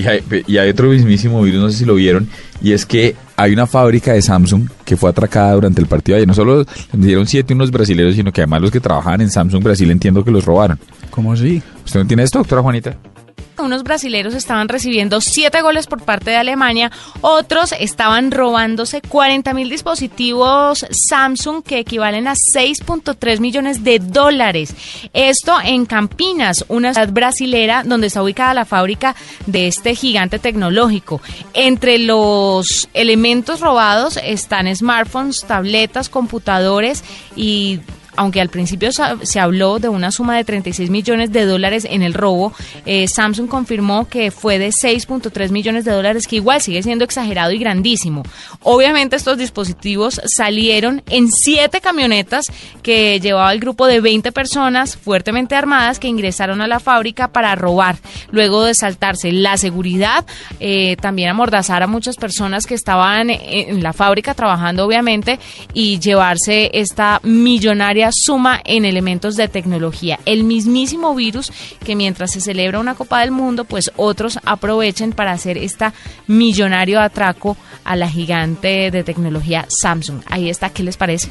Y hay, y hay otro mismísimo virus, no sé si lo vieron, y es que hay una fábrica de Samsung que fue atracada durante el partido de ayer. No solo le dieron siete unos brasileños, sino que además los que trabajaban en Samsung Brasil entiendo que los robaron. ¿Cómo así? ¿Usted no tiene esto, doctora Juanita? Unos brasileros estaban recibiendo siete goles por parte de Alemania, otros estaban robándose 40 mil dispositivos Samsung que equivalen a 6.3 millones de dólares. Esto en Campinas, una ciudad brasilera donde está ubicada la fábrica de este gigante tecnológico. Entre los elementos robados están smartphones, tabletas, computadores y aunque al principio se habló de una suma de 36 millones de dólares en el robo, eh, Samsung confirmó que fue de 6.3 millones de dólares, que igual sigue siendo exagerado y grandísimo. Obviamente estos dispositivos salieron en siete camionetas que llevaba el grupo de 20 personas fuertemente armadas que ingresaron a la fábrica para robar. Luego de saltarse la seguridad, eh, también amordazar a muchas personas que estaban en la fábrica trabajando obviamente y llevarse esta millonaria suma en elementos de tecnología. El mismísimo virus que mientras se celebra una Copa del Mundo, pues otros aprovechen para hacer esta millonario atraco a la gigante de tecnología Samsung. Ahí está, ¿qué les parece?